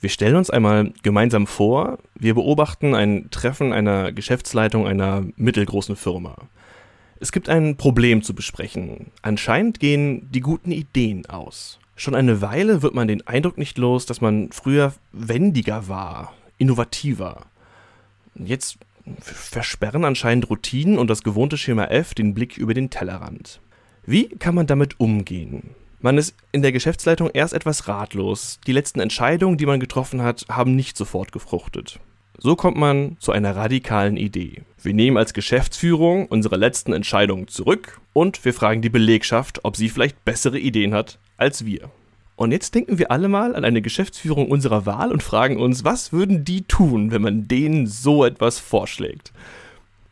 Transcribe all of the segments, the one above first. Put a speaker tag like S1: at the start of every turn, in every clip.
S1: Wir stellen uns einmal gemeinsam vor, wir beobachten ein Treffen einer Geschäftsleitung einer mittelgroßen Firma. Es gibt ein Problem zu besprechen. Anscheinend gehen die guten Ideen aus. Schon eine Weile wird man den Eindruck nicht los, dass man früher wendiger war, innovativer. Jetzt versperren anscheinend Routinen und das gewohnte Schema F den Blick über den Tellerrand. Wie kann man damit umgehen? Man ist in der Geschäftsleitung erst etwas ratlos. Die letzten Entscheidungen, die man getroffen hat, haben nicht sofort gefruchtet. So kommt man zu einer radikalen Idee. Wir nehmen als Geschäftsführung unsere letzten Entscheidungen zurück und wir fragen die Belegschaft, ob sie vielleicht bessere Ideen hat als wir. Und jetzt denken wir alle mal an eine Geschäftsführung unserer Wahl und fragen uns, was würden die tun, wenn man denen so etwas vorschlägt?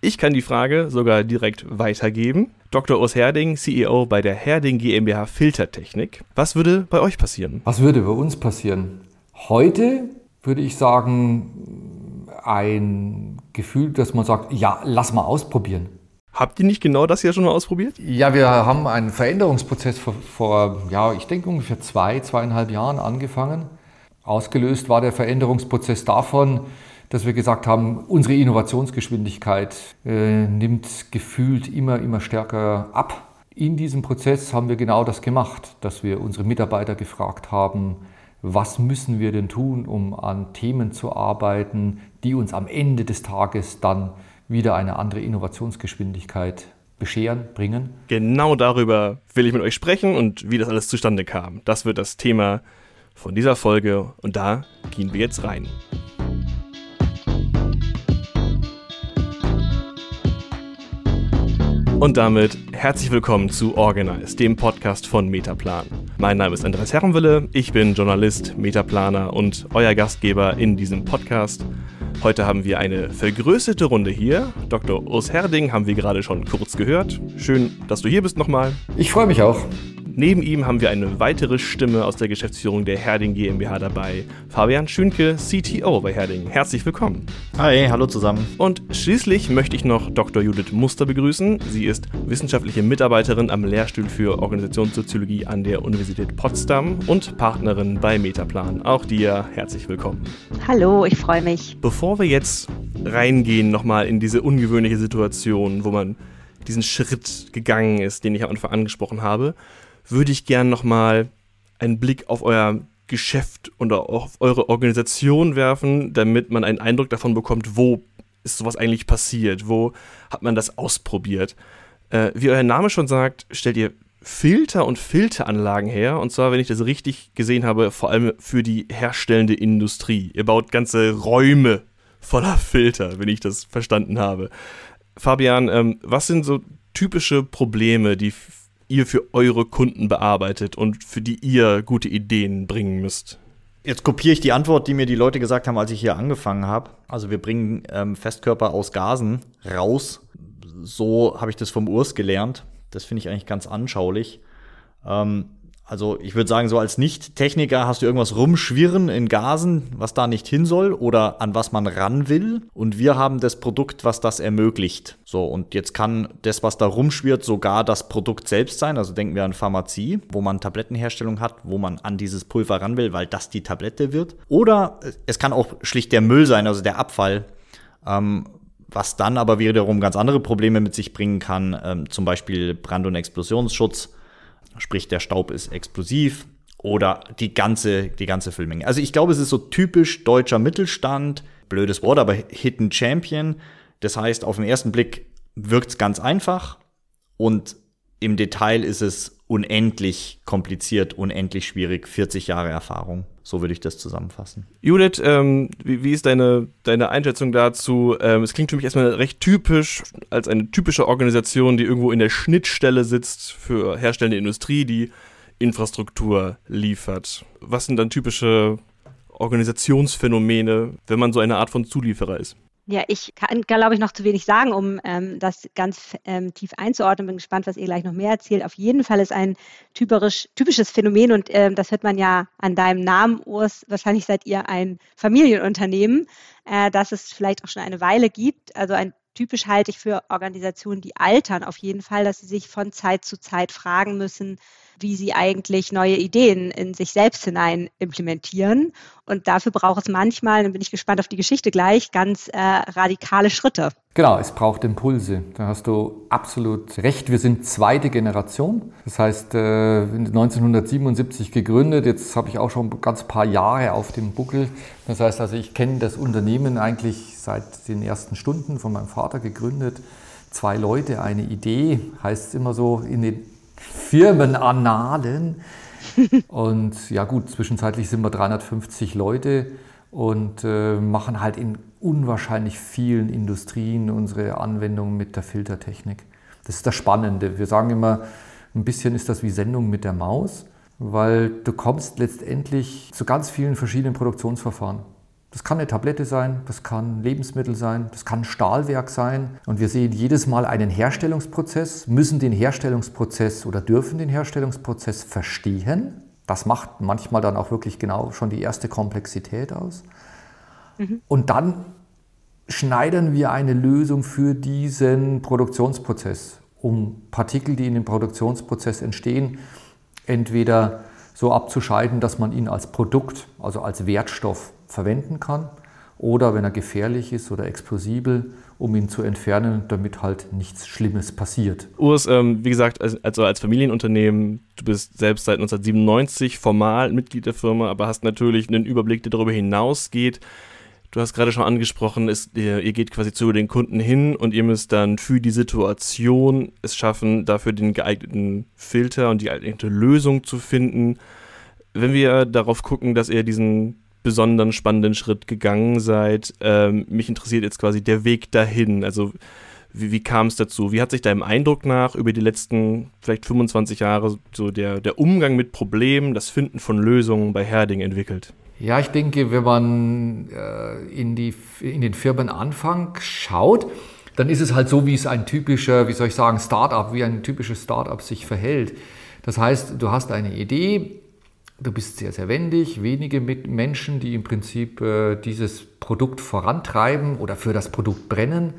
S1: Ich kann die Frage sogar direkt weitergeben. Dr. Urs Herding, CEO bei der Herding GmbH Filtertechnik. Was würde bei euch passieren?
S2: Was würde bei uns passieren? Heute würde ich sagen, ein Gefühl, dass man sagt, ja, lass mal ausprobieren.
S1: Habt ihr nicht genau das ja schon mal ausprobiert?
S2: Ja, wir haben einen Veränderungsprozess vor, vor, ja, ich denke ungefähr zwei, zweieinhalb Jahren angefangen. Ausgelöst war der Veränderungsprozess davon, dass wir gesagt haben, unsere Innovationsgeschwindigkeit äh, nimmt gefühlt immer, immer stärker ab. In diesem Prozess haben wir genau das gemacht, dass wir unsere Mitarbeiter gefragt haben, was müssen wir denn tun, um an Themen zu arbeiten, die uns am Ende des Tages dann wieder eine andere Innovationsgeschwindigkeit bescheren, bringen.
S1: Genau darüber will ich mit euch sprechen und wie das alles zustande kam. Das wird das Thema von dieser Folge und da gehen wir jetzt rein. Und damit herzlich willkommen zu Organize, dem Podcast von Metaplan. Mein Name ist Andreas Herrenwille, ich bin Journalist, Metaplaner und euer Gastgeber in diesem Podcast. Heute haben wir eine vergrößerte Runde hier. Dr. Urs Herding haben wir gerade schon kurz gehört. Schön, dass du hier bist nochmal.
S2: Ich freue mich auch.
S1: Neben ihm haben wir eine weitere Stimme aus der Geschäftsführung der Herding GmbH dabei. Fabian Schünke, CTO bei Herding. Herzlich willkommen.
S3: Hi, hallo zusammen.
S1: Und schließlich möchte ich noch Dr. Judith Muster begrüßen. Sie ist wissenschaftliche Mitarbeiterin am Lehrstuhl für Organisationssoziologie an der Universität Potsdam und Partnerin bei Metaplan. Auch dir herzlich willkommen.
S4: Hallo, ich freue mich.
S1: Bevor wir jetzt reingehen nochmal in diese ungewöhnliche Situation, wo man diesen Schritt gegangen ist, den ich am Anfang angesprochen habe, würde ich gerne nochmal einen Blick auf euer Geschäft und auf eure Organisation werfen, damit man einen Eindruck davon bekommt, wo ist sowas eigentlich passiert, wo hat man das ausprobiert. Äh, wie euer Name schon sagt, stellt ihr Filter und Filteranlagen her. Und zwar, wenn ich das richtig gesehen habe, vor allem für die herstellende Industrie. Ihr baut ganze Räume voller Filter, wenn ich das verstanden habe. Fabian, ähm, was sind so typische Probleme, die ihr für eure Kunden bearbeitet und für die ihr gute Ideen bringen müsst?
S3: Jetzt kopiere ich die Antwort, die mir die Leute gesagt haben, als ich hier angefangen habe. Also wir bringen ähm, Festkörper aus Gasen raus. So habe ich das vom Urs gelernt. Das finde ich eigentlich ganz anschaulich. Ähm, also ich würde sagen, so als Nicht-Techniker hast du irgendwas rumschwirren in Gasen, was da nicht hin soll oder an was man ran will. Und wir haben das Produkt, was das ermöglicht. So, und jetzt kann das, was da rumschwirrt, sogar das Produkt selbst sein. Also denken wir an Pharmazie, wo man Tablettenherstellung hat, wo man an dieses Pulver ran will, weil das die Tablette wird. Oder es kann auch schlicht der Müll sein, also der Abfall. Ähm, was dann aber wiederum ganz andere Probleme mit sich bringen kann, ähm, zum Beispiel Brand- und Explosionsschutz Sprich, der Staub ist explosiv oder die ganze, die ganze Füllmenge. Also ich glaube, es ist so typisch deutscher Mittelstand. Blödes Wort, aber Hidden Champion. Das heißt, auf den ersten Blick wirkt es ganz einfach und im Detail ist es unendlich kompliziert, unendlich schwierig. 40 Jahre Erfahrung. So würde ich das zusammenfassen.
S1: Judith, ähm, wie, wie, ist deine, deine Einschätzung dazu? Ähm, es klingt für mich erstmal recht typisch, als eine typische Organisation, die irgendwo in der Schnittstelle sitzt für herstellende Industrie, die Infrastruktur liefert. Was sind dann typische Organisationsphänomene, wenn man so eine Art von Zulieferer ist?
S4: Ja, ich kann, glaube ich, noch zu wenig sagen, um ähm, das ganz ähm, tief einzuordnen. Bin gespannt, was ihr gleich noch mehr erzählt. Auf jeden Fall ist ein typisch, typisches Phänomen und ähm, das hört man ja an deinem Namen, Urs. Wahrscheinlich seid ihr ein Familienunternehmen, äh, das es vielleicht auch schon eine Weile gibt. Also ein typisch halte ich für Organisationen, die altern auf jeden Fall, dass sie sich von Zeit zu Zeit fragen müssen, wie sie eigentlich neue Ideen in sich selbst hinein implementieren. Und dafür braucht es manchmal, dann bin ich gespannt auf die Geschichte gleich, ganz äh, radikale Schritte.
S2: Genau, es braucht Impulse. Da hast du absolut recht. Wir sind zweite Generation. Das heißt, 1977 äh, gegründet. Jetzt habe ich auch schon ganz paar Jahre auf dem Buckel. Das heißt also, ich kenne das Unternehmen eigentlich seit den ersten Stunden von meinem Vater gegründet. Zwei Leute, eine Idee, heißt es immer so in den Firmenannalen. Und ja gut, zwischenzeitlich sind wir 350 Leute und äh, machen halt in unwahrscheinlich vielen Industrien unsere Anwendungen mit der Filtertechnik. Das ist das Spannende. Wir sagen immer, ein bisschen ist das wie Sendung mit der Maus, weil du kommst letztendlich zu ganz vielen verschiedenen Produktionsverfahren. Das kann eine Tablette sein, das kann Lebensmittel sein, das kann ein Stahlwerk sein. Und wir sehen jedes Mal einen Herstellungsprozess, müssen den Herstellungsprozess oder dürfen den Herstellungsprozess verstehen. Das macht manchmal dann auch wirklich genau schon die erste Komplexität aus. Mhm. Und dann schneidern wir eine Lösung für diesen Produktionsprozess, um Partikel, die in dem Produktionsprozess entstehen, entweder so abzuscheiden, dass man ihn als Produkt, also als Wertstoff verwenden kann oder wenn er gefährlich ist oder explosibel, um ihn zu entfernen, damit halt nichts Schlimmes passiert.
S1: Urs, ähm, wie gesagt, also als Familienunternehmen, du bist selbst seit 1997 formal Mitglied der Firma, aber hast natürlich einen Überblick, der darüber hinausgeht. Du hast gerade schon angesprochen, es, ihr, ihr, geht quasi zu den Kunden hin und ihr müsst dann für die Situation es schaffen, dafür den geeigneten Filter und die geeignete Lösung zu finden. Wenn wir darauf gucken, dass ihr diesen besonderen spannenden Schritt gegangen seid. Ähm, mich interessiert jetzt quasi der Weg dahin. Also wie, wie kam es dazu? Wie hat sich deinem Eindruck nach über die letzten vielleicht 25 Jahre so der, der Umgang mit Problemen, das Finden von Lösungen bei Herding entwickelt?
S2: Ja, ich denke, wenn man äh, in, die, in den Firmenanfang schaut, dann ist es halt so, wie es ein typischer, wie soll ich sagen, Startup, wie ein typisches Startup sich verhält. Das heißt, du hast eine Idee, Du bist sehr, sehr wendig, wenige Menschen, die im Prinzip äh, dieses Produkt vorantreiben oder für das Produkt brennen.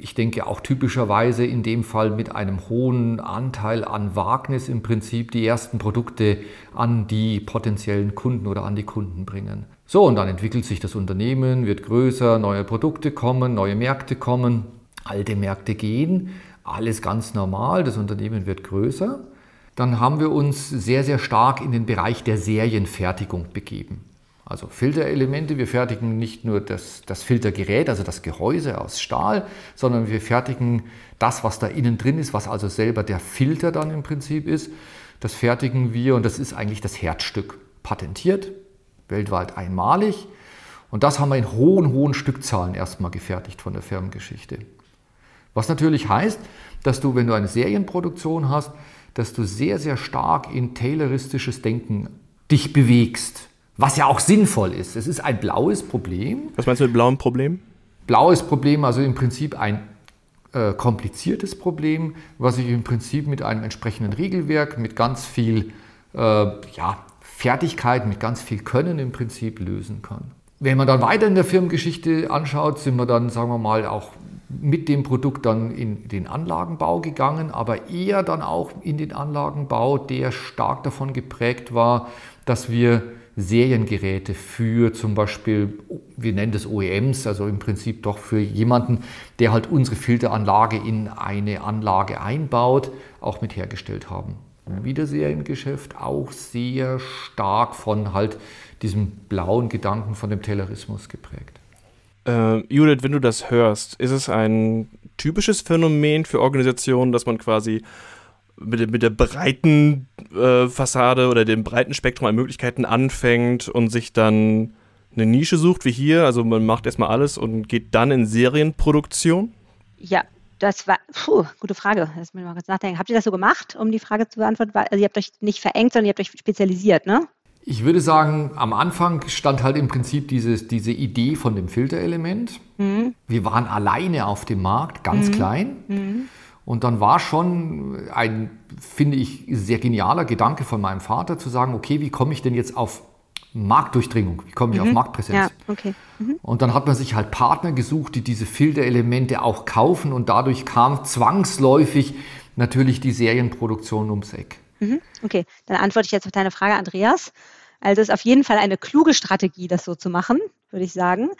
S2: Ich denke auch typischerweise in dem Fall mit einem hohen Anteil an Wagnis im Prinzip die ersten Produkte an die potenziellen Kunden oder an die Kunden bringen. So, und dann entwickelt sich das Unternehmen, wird größer, neue Produkte kommen, neue Märkte kommen, alte Märkte gehen, alles ganz normal, das Unternehmen wird größer dann haben wir uns sehr, sehr stark in den Bereich der Serienfertigung begeben. Also Filterelemente, wir fertigen nicht nur das, das, Filtergerät, also das Gehäuse aus Stahl, sondern wir fertigen das, was da innen drin ist, was also selber der Filter dann im Prinzip ist. Das fertigen wir und das ist eigentlich das Herzstück. Patentiert, weltweit einmalig. Und das haben wir in hohen, hohen Stückzahlen erstmal gefertigt von der Firmengeschichte. Was natürlich heißt, dass du, wenn du eine Serienproduktion hast, dass du sehr, sehr stark in tayloristisches Denken dich bewegst. Was ja auch sinnvoll ist. Es ist ein blaues Problem.
S1: Was meinst du mit blauem Problem?
S2: Blaues Problem, also im Prinzip ein äh, kompliziertes Problem, was ich im Prinzip mit einem entsprechenden Regelwerk, mit ganz viel äh, ja, Fertigkeit, mit ganz viel Können im Prinzip lösen kann. Wenn man dann weiter in der Firmengeschichte anschaut, sind wir dann, sagen wir mal, auch mit dem Produkt dann in den Anlagenbau gegangen, aber eher dann auch in den Anlagenbau, der stark davon geprägt war, dass wir Seriengeräte für zum Beispiel, wir nennen das OEMs, also im Prinzip doch für jemanden, der halt unsere Filteranlage in eine Anlage einbaut, auch mit hergestellt haben. Wieder Seriengeschäft, auch sehr stark von halt diesem blauen Gedanken von dem Taylorismus geprägt.
S1: Äh, Judith, wenn du das hörst, ist es ein typisches Phänomen für Organisationen, dass man quasi mit, mit der breiten äh, Fassade oder dem breiten Spektrum an Möglichkeiten anfängt und sich dann eine Nische sucht, wie hier? Also man macht erstmal alles und geht dann in Serienproduktion?
S4: Ja, das war, puh, gute Frage. Lass mich mal kurz nachdenken. Habt ihr das so gemacht, um die Frage zu beantworten? Also ihr habt euch nicht verengt, sondern ihr habt euch spezialisiert, ne?
S2: Ich würde sagen, am Anfang stand halt im Prinzip dieses, diese Idee von dem Filterelement. Mhm. Wir waren alleine auf dem Markt, ganz mhm. klein. Mhm. Und dann war schon ein, finde ich, sehr genialer Gedanke von meinem Vater zu sagen, okay, wie komme ich denn jetzt auf Marktdurchdringung? Wie komme ich auf mhm. Marktpräsenz? Ja, okay. Mhm. Und dann hat man sich halt Partner gesucht, die diese Filterelemente auch kaufen und dadurch kam zwangsläufig natürlich die Serienproduktion ums Eck.
S4: Mhm. Okay, dann antworte ich jetzt auf deine Frage, Andreas. Also es ist auf jeden Fall eine kluge Strategie, das so zu machen, würde ich sagen.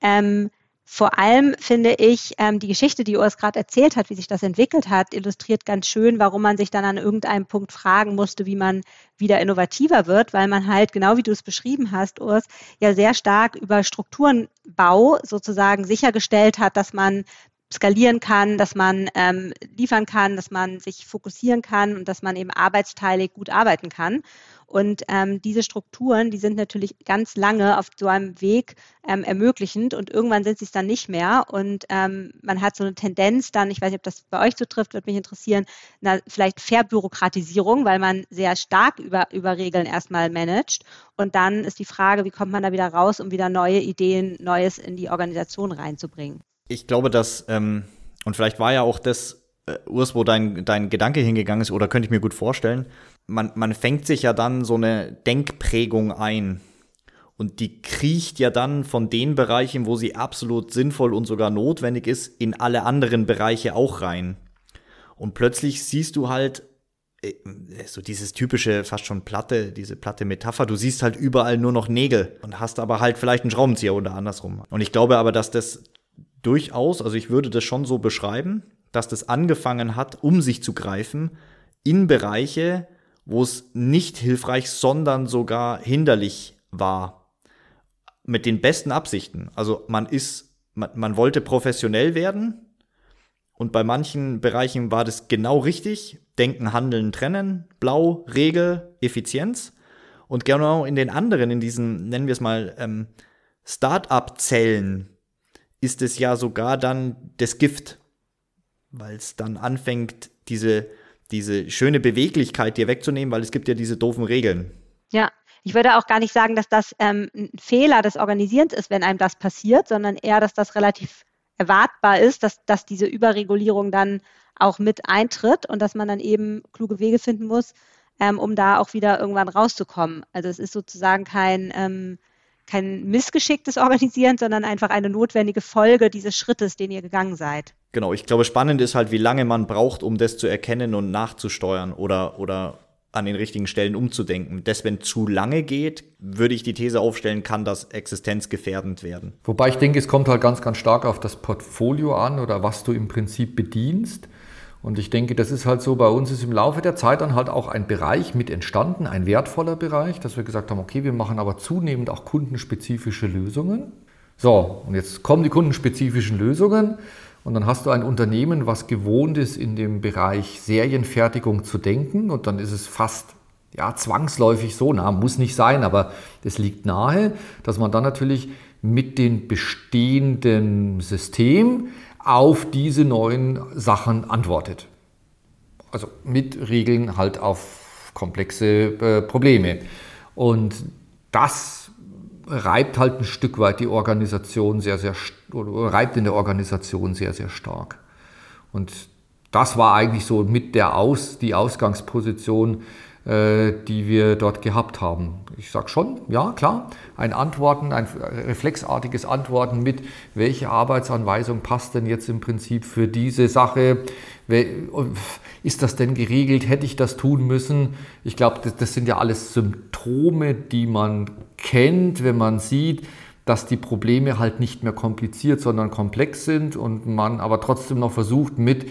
S4: Ähm, vor allem finde ich, ähm, die Geschichte, die Urs gerade erzählt hat, wie sich das entwickelt hat, illustriert ganz schön, warum man sich dann an irgendeinem Punkt fragen musste, wie man wieder innovativer wird, weil man halt, genau wie du es beschrieben hast, Urs, ja sehr stark über Strukturenbau sozusagen sichergestellt hat, dass man skalieren kann, dass man ähm, liefern kann, dass man sich fokussieren kann und dass man eben arbeitsteilig gut arbeiten kann. Und ähm, diese Strukturen, die sind natürlich ganz lange auf so einem Weg ähm, ermöglichend und irgendwann sind sie es dann nicht mehr. Und ähm, man hat so eine Tendenz dann, ich weiß nicht, ob das bei euch so trifft, würde mich interessieren, na, vielleicht Verbürokratisierung, weil man sehr stark über, über Regeln erstmal managt. Und dann ist die Frage, wie kommt man da wieder raus, um wieder neue Ideen, Neues in die Organisation reinzubringen.
S3: Ich glaube, dass, ähm, und vielleicht war ja auch das, äh, Urs, wo dein, dein Gedanke hingegangen ist, oder könnte ich mir gut vorstellen, man, man fängt sich ja dann so eine Denkprägung ein. Und die kriecht ja dann von den Bereichen, wo sie absolut sinnvoll und sogar notwendig ist, in alle anderen Bereiche auch rein. Und plötzlich siehst du halt äh, so dieses typische, fast schon platte, diese platte Metapher, du siehst halt überall nur noch Nägel und hast aber halt vielleicht einen Schraubenzieher oder andersrum. Und ich glaube aber, dass das durchaus, also ich würde das schon so beschreiben, dass das angefangen hat, um sich zu greifen in Bereiche, wo es nicht hilfreich, sondern sogar hinderlich war. Mit den besten Absichten. Also man ist, man, man wollte professionell werden und bei manchen Bereichen war das genau richtig. Denken, Handeln, Trennen, Blau, Regel, Effizienz. Und genau in den anderen, in diesen, nennen wir es mal, ähm, Start-up-Zellen, ist es ja sogar dann das Gift, weil es dann anfängt, diese diese schöne Beweglichkeit dir wegzunehmen, weil es gibt ja diese doofen Regeln.
S4: Ja, ich würde auch gar nicht sagen, dass das ähm, ein Fehler des Organisierens ist, wenn einem das passiert, sondern eher, dass das relativ erwartbar ist, dass, dass diese Überregulierung dann auch mit eintritt und dass man dann eben kluge Wege finden muss, ähm, um da auch wieder irgendwann rauszukommen. Also es ist sozusagen kein, ähm, kein missgeschicktes Organisieren, sondern einfach eine notwendige Folge dieses Schrittes, den ihr gegangen seid.
S3: Genau, ich glaube, spannend ist halt, wie lange man braucht, um das zu erkennen und nachzusteuern oder, oder an den richtigen Stellen umzudenken. Das, wenn zu lange geht, würde ich die These aufstellen, kann das existenzgefährdend werden.
S2: Wobei ich denke, es kommt halt ganz, ganz stark auf das Portfolio an oder was du im Prinzip bedienst. Und ich denke, das ist halt so, bei uns ist im Laufe der Zeit dann halt auch ein Bereich mit entstanden, ein wertvoller Bereich, dass wir gesagt haben, okay, wir machen aber zunehmend auch kundenspezifische Lösungen. So, und jetzt kommen die kundenspezifischen Lösungen. Und dann hast du ein Unternehmen, was gewohnt ist, in dem Bereich Serienfertigung zu denken. Und dann ist es fast ja, zwangsläufig so, na, muss nicht sein, aber es liegt nahe, dass man dann natürlich mit dem bestehenden System auf diese neuen Sachen antwortet. Also mit Regeln halt auf komplexe äh, Probleme. Und das reibt halt ein Stück weit die Organisation sehr, sehr, oder reibt in der Organisation sehr, sehr stark. Und das war eigentlich so mit der Aus, die Ausgangsposition, äh, die wir dort gehabt haben. Ich sage schon, ja, klar, ein Antworten, ein reflexartiges Antworten mit, welche Arbeitsanweisung passt denn jetzt im Prinzip für diese Sache? Ist das denn geregelt? Hätte ich das tun müssen? Ich glaube, das, das sind ja alles Symptome, die man kennt, wenn man sieht, dass die Probleme halt nicht mehr kompliziert, sondern komplex sind und man aber trotzdem noch versucht, mit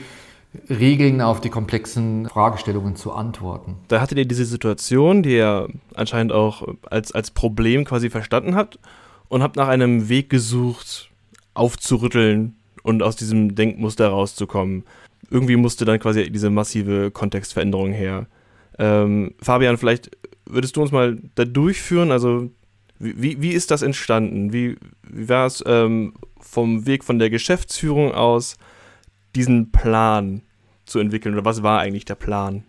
S2: Regeln auf die komplexen Fragestellungen zu antworten.
S1: Da hattet ihr diese Situation, die ihr anscheinend auch als, als Problem quasi verstanden habt und habt nach einem Weg gesucht, aufzurütteln und aus diesem Denkmuster rauszukommen. Irgendwie musste dann quasi diese massive Kontextveränderung her. Ähm, Fabian, vielleicht würdest du uns mal da durchführen? Also wie, wie ist das entstanden? Wie, wie war es ähm, vom Weg von der Geschäftsführung aus, diesen Plan zu entwickeln? Oder was war eigentlich der Plan?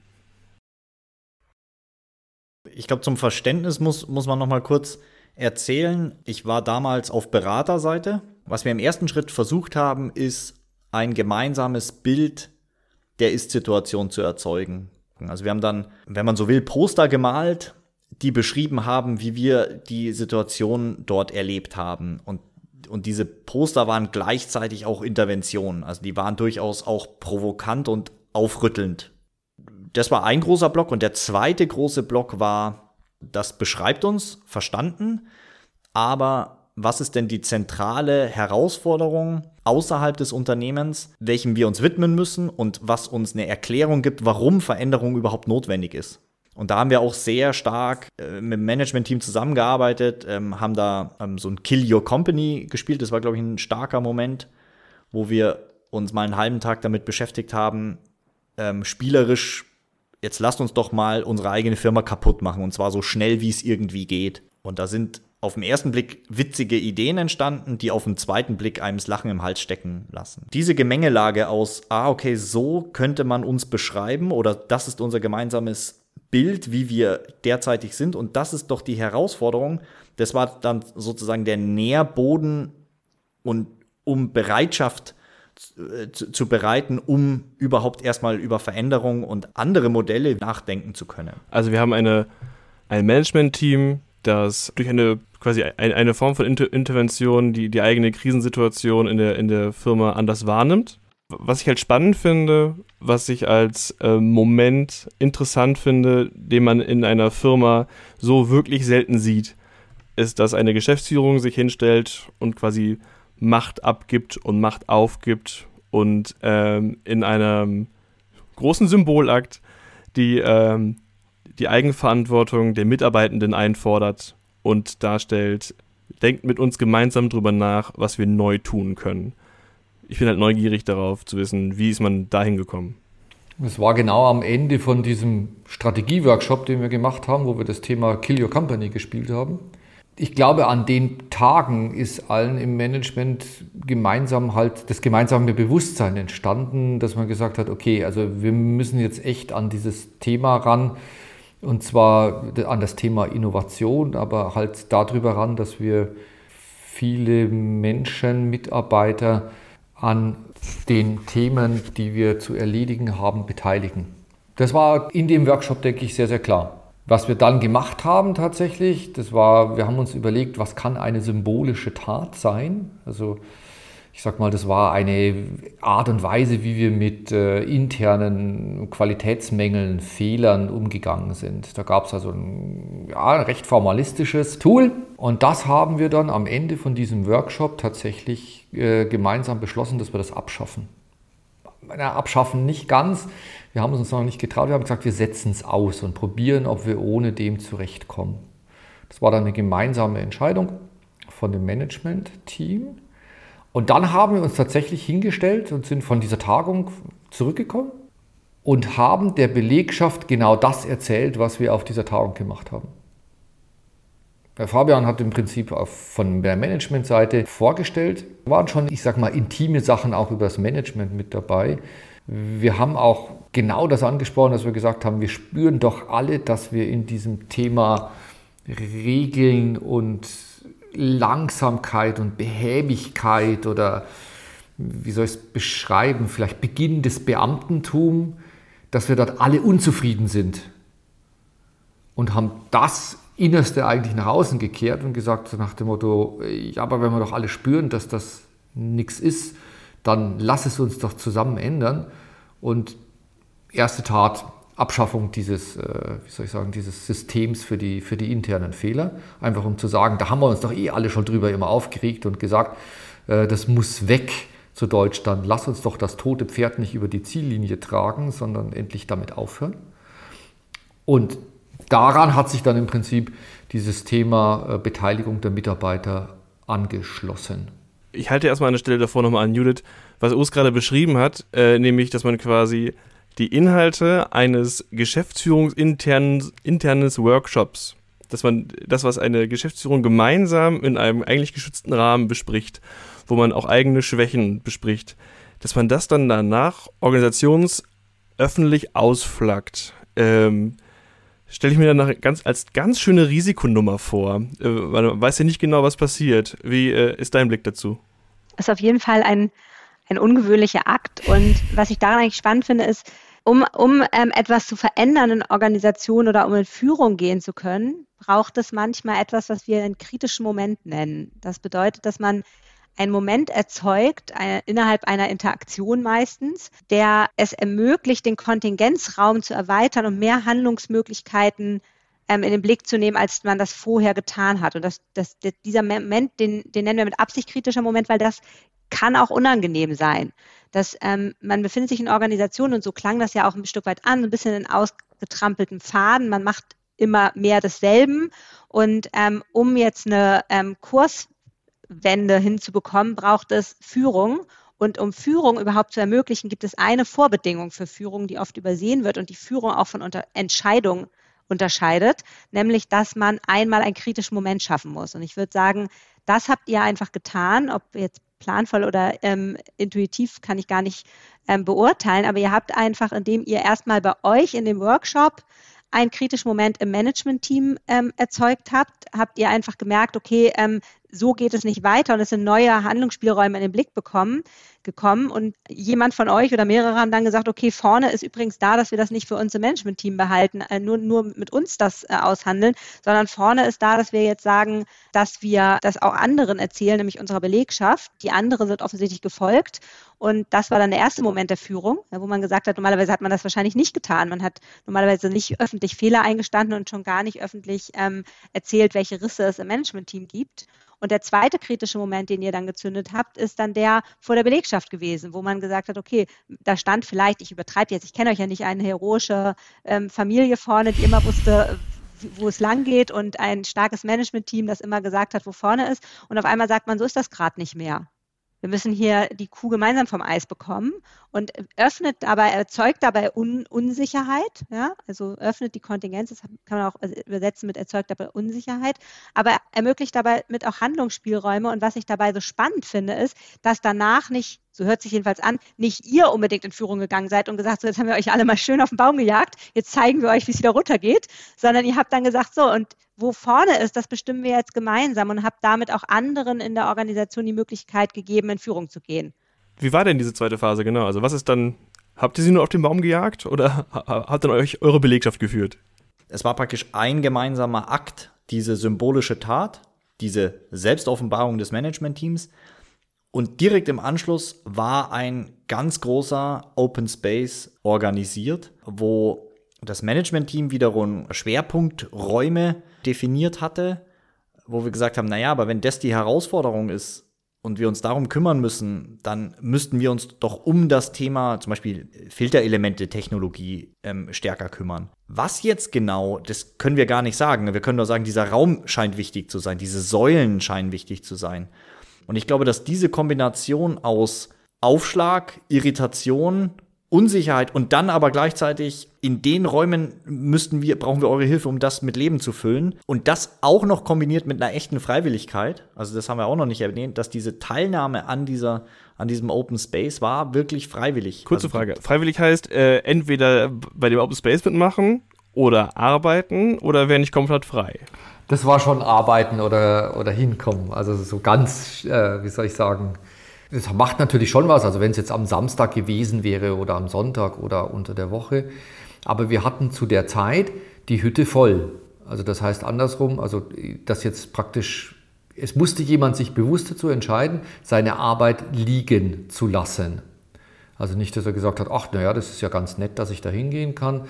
S3: Ich glaube, zum Verständnis muss, muss man noch mal kurz erzählen. Ich war damals auf Beraterseite. Was wir im ersten Schritt versucht haben, ist ein gemeinsames Bild der Ist-Situation zu erzeugen. Also wir haben dann, wenn man so will, Poster gemalt die beschrieben haben, wie wir die Situation dort erlebt haben. Und, und diese Poster waren gleichzeitig auch Interventionen. Also die waren durchaus auch provokant und aufrüttelnd. das war ein großer Block. Und der zweite große Block war, das beschreibt uns, verstanden. Aber was ist denn die zentrale Herausforderung außerhalb des Unternehmens, welchem wir uns widmen müssen und was uns eine Erklärung gibt, warum Veränderung überhaupt notwendig ist? Und da haben wir auch sehr stark äh, mit dem Management-Team zusammengearbeitet, ähm, haben da ähm, so ein Kill Your Company gespielt. Das war, glaube ich, ein starker Moment, wo wir uns mal einen halben Tag damit beschäftigt haben, ähm, spielerisch, jetzt lasst uns doch mal unsere eigene Firma kaputt machen und zwar so schnell, wie es irgendwie geht. Und da sind auf den ersten Blick witzige Ideen entstanden, die auf den zweiten Blick einem das Lachen im Hals stecken lassen. Diese Gemengelage aus, ah, okay, so könnte man uns beschreiben oder das ist unser gemeinsames Bild, wie wir derzeitig sind. Und das ist doch die Herausforderung. Das war dann sozusagen der Nährboden und um Bereitschaft äh, zu, bereiten, um überhaupt erstmal über Veränderungen und andere Modelle nachdenken zu können.
S1: Also wir haben eine, ein Management-Team, das durch eine quasi eine, eine Form von Inter Intervention die, die eigene Krisensituation in der, in der Firma anders wahrnimmt was ich halt spannend finde, was ich als äh, Moment interessant finde, den man in einer Firma so wirklich selten sieht, ist, dass eine Geschäftsführung sich hinstellt und quasi Macht abgibt und Macht aufgibt und ähm, in einem großen Symbolakt die, ähm, die Eigenverantwortung der Mitarbeitenden einfordert und darstellt, denkt mit uns gemeinsam drüber nach, was wir neu tun können ich bin halt neugierig darauf zu wissen, wie ist man dahin gekommen.
S2: Es war genau am Ende von diesem Strategieworkshop, den wir gemacht haben, wo wir das Thema Kill Your Company gespielt haben. Ich glaube, an den Tagen ist allen im Management gemeinsam halt das gemeinsame Bewusstsein entstanden, dass man gesagt hat, okay, also wir müssen jetzt echt an dieses Thema ran und zwar an das Thema Innovation, aber halt darüber ran, dass wir viele Menschen, Mitarbeiter an den Themen, die wir zu erledigen haben, beteiligen. Das war in dem Workshop, denke ich, sehr, sehr klar. Was wir dann gemacht haben tatsächlich, das war, wir haben uns überlegt, was kann eine symbolische Tat sein? Also ich sag mal, das war eine Art und Weise, wie wir mit äh, internen Qualitätsmängeln, Fehlern umgegangen sind. Da gab es also ein, ja, recht formalistisches Tool und das haben wir dann am Ende von diesem Workshop tatsächlich äh, gemeinsam beschlossen, dass wir das abschaffen. Na, abschaffen nicht ganz. Wir haben uns noch nicht getraut. Wir haben gesagt, wir setzen es aus und probieren, ob wir ohne dem zurechtkommen. Das war dann eine gemeinsame Entscheidung von dem Management-Team. Und dann haben wir uns tatsächlich hingestellt und sind von dieser Tagung zurückgekommen und haben der Belegschaft genau das erzählt, was wir auf dieser Tagung gemacht haben. Der Fabian hat im Prinzip von der Managementseite vorgestellt, waren schon, ich sag mal, intime Sachen auch über das Management mit dabei. Wir haben auch genau das angesprochen, dass wir gesagt haben, wir spüren doch alle, dass wir in diesem Thema Regeln und Langsamkeit und Behäbigkeit oder wie soll ich es beschreiben, vielleicht Beginn des Beamtentums, dass wir dort alle unzufrieden sind und haben das Innerste eigentlich nach außen gekehrt und gesagt nach dem Motto, ja, aber wenn wir doch alle spüren, dass das nichts ist, dann lass es uns doch zusammen ändern. Und erste Tat, Abschaffung dieses, äh, wie soll ich sagen, dieses Systems für die, für die internen Fehler. Einfach um zu sagen, da haben wir uns doch eh alle schon drüber immer aufgeregt und gesagt, äh, das muss weg zu Deutsch dann. Lass uns doch das tote Pferd nicht über die Ziellinie tragen, sondern endlich damit aufhören. Und daran hat sich dann im Prinzip dieses Thema äh, Beteiligung der Mitarbeiter angeschlossen.
S1: Ich halte erstmal an der Stelle davor nochmal an Judith, was Urs gerade beschrieben hat, äh, nämlich, dass man quasi die Inhalte eines geschäftsführungsinternes Workshops, dass man das, was eine Geschäftsführung gemeinsam in einem eigentlich geschützten Rahmen bespricht, wo man auch eigene Schwächen bespricht, dass man das dann danach organisationsöffentlich ausflaggt. Ähm, stelle ich mir dann ganz, als ganz schöne Risikonummer vor. Äh, man weiß ja nicht genau, was passiert. Wie äh, ist dein Blick dazu?
S4: Das ist auf jeden Fall ein, ein ungewöhnlicher Akt. Und was ich daran eigentlich spannend finde, ist, um, um ähm, etwas zu verändern in Organisationen oder um in Führung gehen zu können, braucht es manchmal etwas, was wir einen kritischen Moment nennen. Das bedeutet, dass man ein Moment erzeugt, eine, innerhalb einer Interaktion meistens, der es ermöglicht, den Kontingenzraum zu erweitern und mehr Handlungsmöglichkeiten ähm, in den Blick zu nehmen, als man das vorher getan hat. Und das, das, dieser Moment, den, den nennen wir mit Absicht kritischer Moment, weil das kann auch unangenehm sein. Dass ähm, man befindet sich in Organisationen und so klang das ja auch ein Stück weit an, ein bisschen in ausgetrampelten Faden. Man macht immer mehr desselben. Und ähm, um jetzt eine ähm, Kurswende hinzubekommen, braucht es Führung. Und um Führung überhaupt zu ermöglichen, gibt es eine Vorbedingung für Führung, die oft übersehen wird und die Führung auch von Entscheidungen unterscheidet, nämlich dass man einmal einen kritischen Moment schaffen muss. Und ich würde sagen, das habt ihr einfach getan, ob jetzt planvoll oder ähm, intuitiv kann ich gar nicht ähm, beurteilen, aber ihr habt einfach, indem ihr erstmal bei euch in dem Workshop einen kritischen Moment im Management-Team ähm, erzeugt habt, habt ihr einfach gemerkt, okay, ähm, so geht es nicht weiter und es sind neue Handlungsspielräume in den Blick bekommen, gekommen und jemand von euch oder mehrere haben dann gesagt, okay, vorne ist übrigens da, dass wir das nicht für uns im Management-Team behalten, äh, nur, nur mit uns das äh, aushandeln, sondern vorne ist da, dass wir jetzt sagen, dass wir das auch anderen erzählen, nämlich unserer Belegschaft. Die anderen sind offensichtlich gefolgt und das war dann der erste Moment der Führung, wo man gesagt hat, normalerweise hat man das wahrscheinlich nicht getan. Man hat normalerweise nicht öffentlich Fehler eingestanden und schon gar nicht öffentlich ähm, erzählt, welche Risse es im Management-Team gibt. Und der zweite kritische Moment, den ihr dann gezündet habt, ist dann der vor der Belegschaft gewesen, wo man gesagt hat, okay, da stand vielleicht, ich übertreibe jetzt, ich kenne euch ja nicht, eine heroische ähm, Familie vorne, die immer wusste, wo es lang geht und ein starkes Management-Team, das immer gesagt hat, wo vorne ist. Und auf einmal sagt man, so ist das gerade nicht mehr. Wir müssen hier die Kuh gemeinsam vom Eis bekommen und öffnet dabei, erzeugt dabei Un Unsicherheit, ja, also öffnet die Kontingenz, das kann man auch übersetzen mit erzeugt dabei Unsicherheit, aber ermöglicht dabei mit auch Handlungsspielräume. Und was ich dabei so spannend finde, ist, dass danach nicht so hört sich jedenfalls an, nicht ihr unbedingt in Führung gegangen seid und gesagt, so jetzt haben wir euch alle mal schön auf den Baum gejagt, jetzt zeigen wir euch, wie es wieder runtergeht, sondern ihr habt dann gesagt, so und wo vorne ist, das bestimmen wir jetzt gemeinsam und habt damit auch anderen in der Organisation die Möglichkeit gegeben, in Führung zu gehen.
S1: Wie war denn diese zweite Phase genau? Also was ist dann, habt ihr sie nur auf den Baum gejagt oder hat dann euch eure Belegschaft geführt?
S3: Es war praktisch ein gemeinsamer Akt, diese symbolische Tat, diese Selbstoffenbarung des Managementteams, und direkt im Anschluss war ein ganz großer Open Space organisiert, wo das Management-Team wiederum Schwerpunkträume definiert hatte, wo wir gesagt haben, naja, aber wenn das die Herausforderung ist und wir uns darum kümmern müssen, dann müssten wir uns doch um das Thema zum Beispiel Filterelemente-Technologie ähm, stärker kümmern. Was jetzt genau, das können wir gar nicht sagen. Wir können nur sagen, dieser Raum scheint wichtig zu sein, diese Säulen scheinen wichtig zu sein. Und ich glaube, dass diese Kombination aus Aufschlag, Irritation, Unsicherheit und dann aber gleichzeitig in den Räumen müssten wir, brauchen wir eure Hilfe, um das mit Leben zu füllen. Und das auch noch kombiniert mit einer echten Freiwilligkeit. Also das haben wir auch noch nicht erwähnt, dass diese Teilnahme an dieser, an diesem Open Space war wirklich freiwillig.
S1: Kurze
S3: also,
S1: Frage. Freiwillig heißt äh, entweder bei dem Open Space mitmachen oder arbeiten oder wäre nicht komplett frei?
S2: das war schon Arbeiten oder, oder Hinkommen. Also so ganz, äh, wie soll ich sagen, das macht natürlich schon was. Also wenn es jetzt am Samstag gewesen wäre oder am Sonntag oder unter der Woche. Aber wir hatten zu der Zeit die Hütte voll. Also das heißt andersrum, also das jetzt praktisch, es musste jemand sich bewusst dazu entscheiden, seine Arbeit liegen zu lassen. Also nicht, dass er gesagt hat, ach naja, das ist ja ganz nett, dass ich da hingehen kann,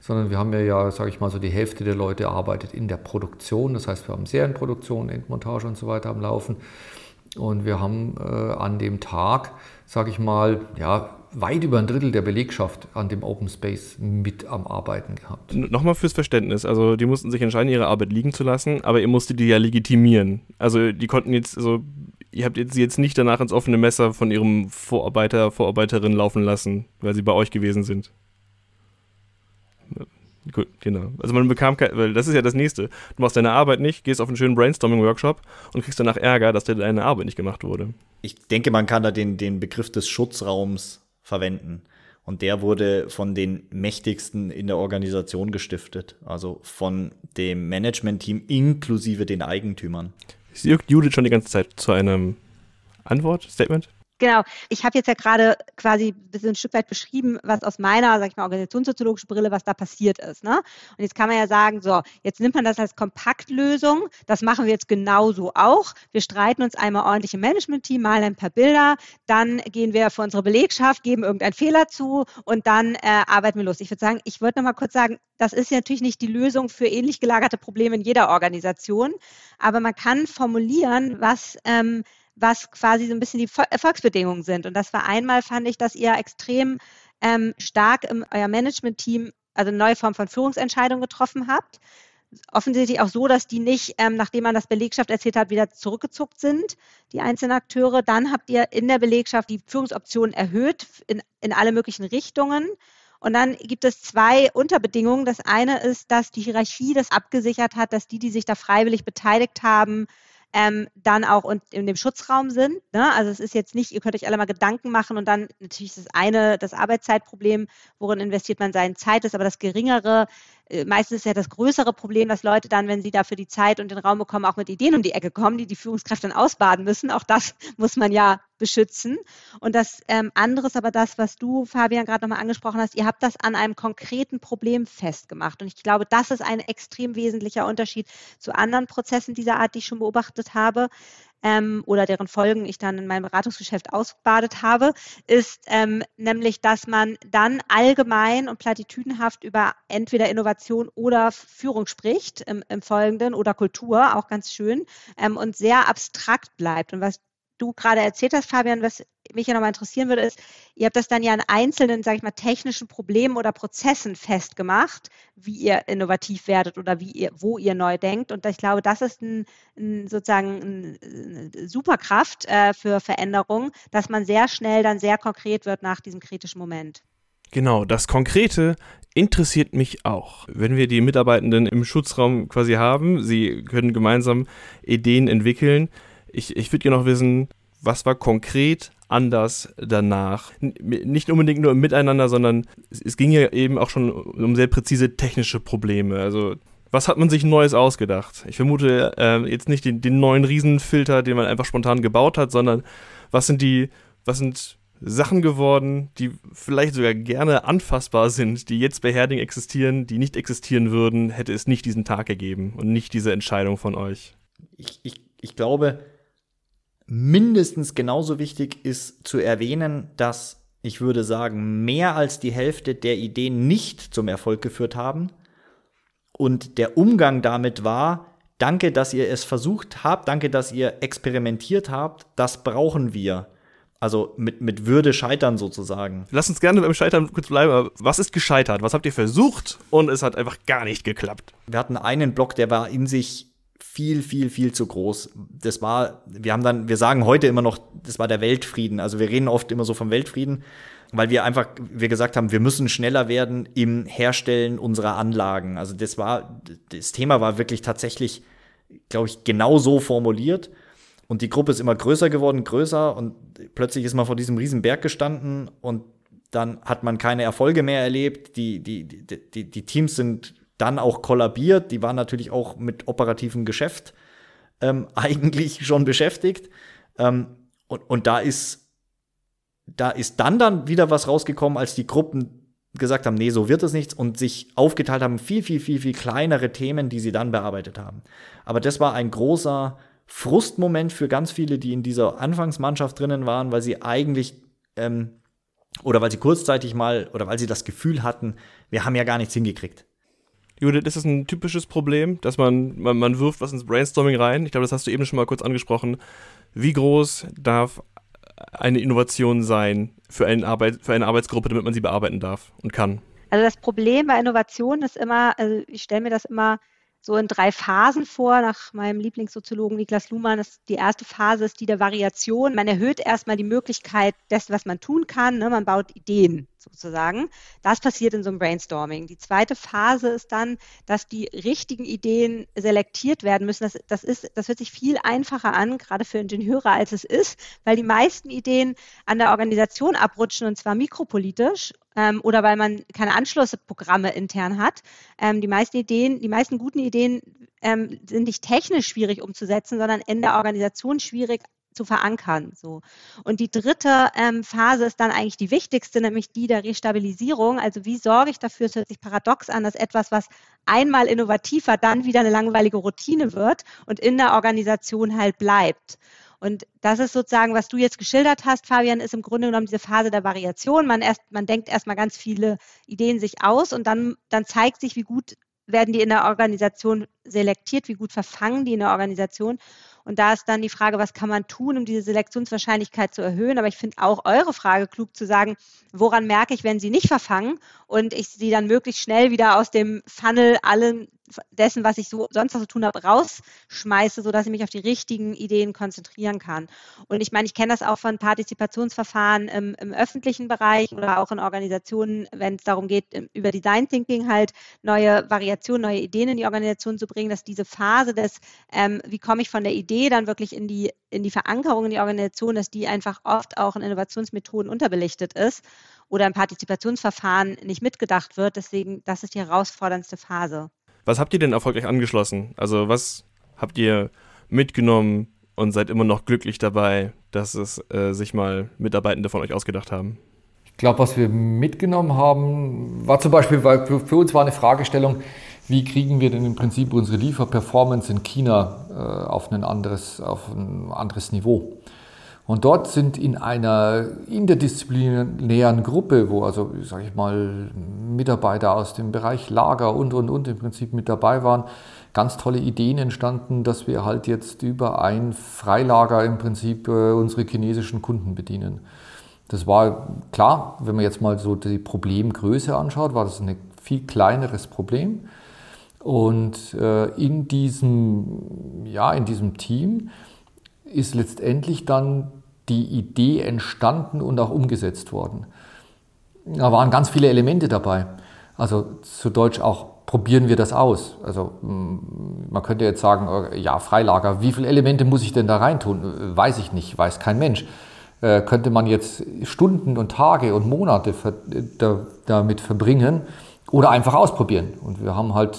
S2: sondern wir haben ja, ja sage ich mal, so die Hälfte der Leute arbeitet in der Produktion. Das heißt, wir haben Serienproduktion, Endmontage und so weiter am Laufen. Und wir haben äh, an dem Tag, sage ich mal, ja, weit über ein Drittel der Belegschaft an dem Open Space mit am Arbeiten gehabt.
S1: Nochmal fürs Verständnis, also die mussten sich entscheiden, ihre Arbeit liegen zu lassen, aber ihr musstet die ja legitimieren. Also die konnten jetzt, also ihr habt sie jetzt nicht danach ins offene Messer von ihrem Vorarbeiter, Vorarbeiterin laufen lassen, weil sie bei euch gewesen sind. Gut, genau. Also man bekam kein, weil das ist ja das nächste. Du machst deine Arbeit nicht, gehst auf einen schönen Brainstorming-Workshop und kriegst danach Ärger, dass dir deine Arbeit nicht gemacht wurde.
S3: Ich denke, man kann da den, den Begriff des Schutzraums verwenden. Und der wurde von den mächtigsten in der Organisation gestiftet. Also von dem Management-Team inklusive den Eigentümern.
S1: Sie juckt Judith schon die ganze Zeit zu einem Antwort, Statement?
S4: Genau. Ich habe jetzt ja gerade quasi ein bisschen ein Stück weit beschrieben, was aus meiner, sag ich mal, organisationssoziologischen Brille, was da passiert ist. Ne? Und jetzt kann man ja sagen, so, jetzt nimmt man das als Kompaktlösung. Das machen wir jetzt genauso auch. Wir streiten uns einmal ordentlich im Management-Team, malen ein paar Bilder, dann gehen wir für unsere Belegschaft, geben irgendeinen Fehler zu und dann äh, arbeiten wir los. Ich würde sagen, ich würde noch mal kurz sagen, das ist ja natürlich nicht die Lösung für ähnlich gelagerte Probleme in jeder Organisation, aber man kann formulieren, was ähm, was quasi so ein bisschen die Erfolgsbedingungen sind. Und das war einmal, fand ich, dass ihr extrem ähm, stark im euer Management-Team, also eine neue Form von Führungsentscheidungen getroffen habt. Offensichtlich auch so, dass die nicht, ähm, nachdem man das Belegschaft erzählt hat, wieder zurückgezuckt sind, die einzelnen Akteure. Dann habt ihr in der Belegschaft die Führungsoptionen erhöht in, in alle möglichen Richtungen. Und dann gibt es zwei Unterbedingungen. Das eine ist, dass die Hierarchie das abgesichert hat, dass die, die sich da freiwillig beteiligt haben, ähm, dann auch in dem Schutzraum sind. Ne? Also es ist jetzt nicht, ihr könnt euch alle mal Gedanken machen und dann natürlich ist das eine das Arbeitszeitproblem, worin investiert man seine Zeit, ist aber das geringere meistens ist ja das größere Problem, dass Leute dann, wenn sie dafür die Zeit und den Raum bekommen, auch mit Ideen um die Ecke kommen, die die Führungskräfte dann ausbaden müssen. Auch das muss man ja beschützen. Und das ähm, andere ist aber das, was du, Fabian, gerade nochmal angesprochen hast. Ihr habt das an einem konkreten Problem festgemacht. Und ich glaube, das ist ein extrem wesentlicher Unterschied zu anderen Prozessen dieser Art, die ich schon beobachtet habe ähm, oder deren Folgen ich dann in meinem Beratungsgeschäft ausbadet habe, ist ähm, nämlich, dass man dann allgemein und platitüdenhaft über entweder Innovation oder Führung spricht im, im Folgenden oder Kultur, auch ganz schön, ähm, und sehr abstrakt bleibt. Und was du gerade erzählt hast, Fabian, was mich ja nochmal interessieren würde, ist, ihr habt das dann ja an einzelnen, sage ich mal, technischen Problemen oder Prozessen festgemacht, wie ihr innovativ werdet oder wie ihr, wo ihr neu denkt. Und ich glaube, das ist ein, ein sozusagen eine Superkraft äh, für Veränderung, dass man sehr schnell dann sehr konkret wird nach diesem kritischen Moment.
S1: Genau, das Konkrete interessiert mich auch. Wenn wir die Mitarbeitenden im Schutzraum quasi haben, sie können gemeinsam Ideen entwickeln, ich, ich würde gerne noch wissen, was war konkret anders danach? Nicht unbedingt nur im Miteinander, sondern es, ging ja eben auch schon um sehr präzise technische Probleme. Also was hat man sich Neues ausgedacht? Ich vermute äh, jetzt nicht den, den, neuen Riesenfilter, den man einfach spontan gebaut hat, sondern was sind die, was sind Sachen geworden, die vielleicht sogar gerne anfassbar sind, die jetzt bei Herding existieren, die nicht existieren würden, hätte es nicht diesen Tag gegeben und nicht diese Entscheidung von euch.
S3: Ich, ich, ich glaube, mindestens genauso wichtig ist zu erwähnen, dass ich würde sagen, mehr als die Hälfte der Ideen nicht zum Erfolg geführt haben. Und der Umgang damit war, danke, dass ihr es versucht habt, danke, dass ihr experimentiert habt, das brauchen wir. Also mit, mit Würde scheitern sozusagen.
S1: Lass uns gerne beim Scheitern kurz bleiben. Was ist gescheitert? Was habt ihr versucht und es hat einfach gar nicht geklappt?
S3: Wir hatten einen Block, der war in sich viel, viel, viel zu groß. Das war, wir haben dann, wir sagen heute immer noch, das war der Weltfrieden. Also wir reden oft immer so vom Weltfrieden, weil wir einfach, wir gesagt haben, wir müssen schneller werden im Herstellen unserer Anlagen. Also das war, das Thema war wirklich tatsächlich, glaube ich, genau so formuliert. Und die Gruppe ist immer größer geworden, größer und plötzlich ist man vor diesem riesen Berg gestanden und dann hat man keine Erfolge mehr erlebt. Die, die, die, die, die Teams sind dann auch kollabiert. Die waren natürlich auch mit operativem Geschäft ähm, eigentlich schon beschäftigt. Ähm, und, und da ist, da ist dann dann wieder was rausgekommen, als die Gruppen gesagt haben, nee, so wird es nichts und sich aufgeteilt haben, viel, viel, viel, viel kleinere Themen, die sie dann bearbeitet haben. Aber das war ein großer Frustmoment für ganz viele, die in dieser Anfangsmannschaft drinnen waren, weil sie eigentlich ähm, oder weil sie kurzzeitig mal oder weil sie das Gefühl hatten, wir haben ja gar nichts hingekriegt.
S1: Judith, ist das ein typisches Problem, dass man, man, man wirft was ins Brainstorming rein? Ich glaube, das hast du eben schon mal kurz angesprochen. Wie groß darf eine Innovation sein für, eine Arbeit, für eine Arbeitsgruppe, damit man sie bearbeiten darf und kann?
S4: Also das Problem bei Innovation ist immer, also ich stelle mir das immer so in drei Phasen vor, nach meinem Lieblingssoziologen Niklas Luhmann. Das, die erste Phase ist die der Variation. Man erhöht erstmal die Möglichkeit dessen, was man tun kann. Ne? Man baut Ideen sozusagen. Das passiert in so einem Brainstorming. Die zweite Phase ist dann, dass die richtigen Ideen selektiert werden müssen. Das, das, ist, das hört sich viel einfacher an, gerade für Ingenieure, als es ist, weil die meisten Ideen an der Organisation abrutschen und zwar mikropolitisch ähm, oder weil man keine Anschlussprogramme intern hat. Ähm, die meisten Ideen, die meisten guten Ideen ähm, sind nicht technisch schwierig umzusetzen, sondern in der Organisation schwierig zu verankern. So. Und die dritte ähm, Phase ist dann eigentlich die wichtigste, nämlich die der Restabilisierung. Also wie sorge ich dafür, es hört sich paradox an, dass etwas, was einmal innovativ war, dann wieder eine langweilige Routine wird und in der Organisation halt bleibt. Und das ist sozusagen, was du jetzt geschildert hast, Fabian, ist im Grunde genommen diese Phase der Variation. Man, erst, man denkt erstmal ganz viele Ideen sich aus und dann, dann zeigt sich, wie gut werden die in der Organisation selektiert, wie gut verfangen die in der Organisation. Und da ist dann die Frage, was kann man tun, um diese Selektionswahrscheinlichkeit zu erhöhen? Aber ich finde auch eure Frage klug zu sagen, woran merke ich, wenn sie nicht verfangen und ich sie dann möglichst schnell wieder aus dem Funnel allen dessen, was ich so sonst noch zu tun habe, rausschmeiße, sodass ich mich auf die richtigen Ideen konzentrieren kann. Und ich meine, ich kenne das auch von Partizipationsverfahren im, im öffentlichen Bereich oder auch in Organisationen, wenn es darum geht, über Design Thinking halt neue Variationen, neue Ideen in die Organisation zu bringen, dass diese Phase des, ähm, wie komme ich von der Idee dann wirklich in die, in die Verankerung in die Organisation, dass die einfach oft auch in Innovationsmethoden unterbelichtet ist oder im Partizipationsverfahren nicht mitgedacht wird. Deswegen, das ist die herausforderndste Phase.
S1: Was habt ihr denn erfolgreich angeschlossen? Also was habt ihr mitgenommen und seid immer noch glücklich dabei, dass es äh, sich mal Mitarbeitende von euch ausgedacht haben?
S2: Ich glaube, was wir mitgenommen haben, war zum Beispiel, weil für uns war eine Fragestellung, wie kriegen wir denn im Prinzip unsere Lieferperformance in China äh, auf, ein anderes, auf ein anderes Niveau? Und dort sind in einer interdisziplinären Gruppe, wo also, sage ich mal, Mitarbeiter aus dem Bereich Lager und, und, und im Prinzip mit dabei waren, ganz tolle Ideen entstanden, dass wir halt jetzt über ein Freilager im Prinzip äh, unsere chinesischen Kunden bedienen. Das war klar, wenn man jetzt mal so die Problemgröße anschaut, war das ein viel kleineres Problem. Und äh, in, diesem, ja, in diesem Team ist letztendlich dann die Idee entstanden und auch umgesetzt worden. Da waren ganz viele Elemente dabei. Also zu Deutsch auch probieren wir das aus. Also mm, man könnte jetzt sagen, äh, ja, Freilager, wie viele Elemente muss ich denn da reintun? Äh, weiß ich nicht, weiß kein Mensch. Äh, könnte man jetzt Stunden und Tage und Monate damit verbringen oder einfach ausprobieren. Und wir haben halt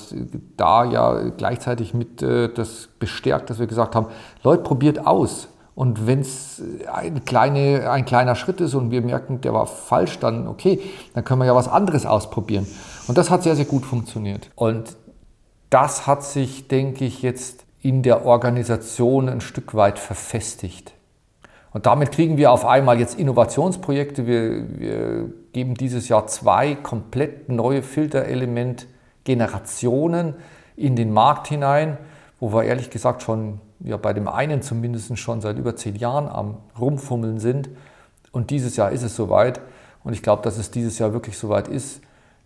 S2: da ja gleichzeitig mit das bestärkt, dass wir gesagt haben, Leute, probiert aus. Und wenn es ein, kleine, ein kleiner Schritt ist und wir merken, der war falsch, dann okay, dann können wir ja was anderes ausprobieren. Und das hat sehr, sehr gut funktioniert. Und das hat sich, denke ich, jetzt in der Organisation ein Stück weit verfestigt. Und damit kriegen wir auf einmal jetzt Innovationsprojekte. Wir, wir geben dieses Jahr zwei komplett neue Filterelement-Generationen in den Markt hinein, wo wir ehrlich gesagt schon ja bei dem einen zumindest schon seit über zehn Jahren am Rumfummeln sind. Und dieses Jahr ist es soweit. Und ich glaube, dass es dieses Jahr wirklich soweit ist,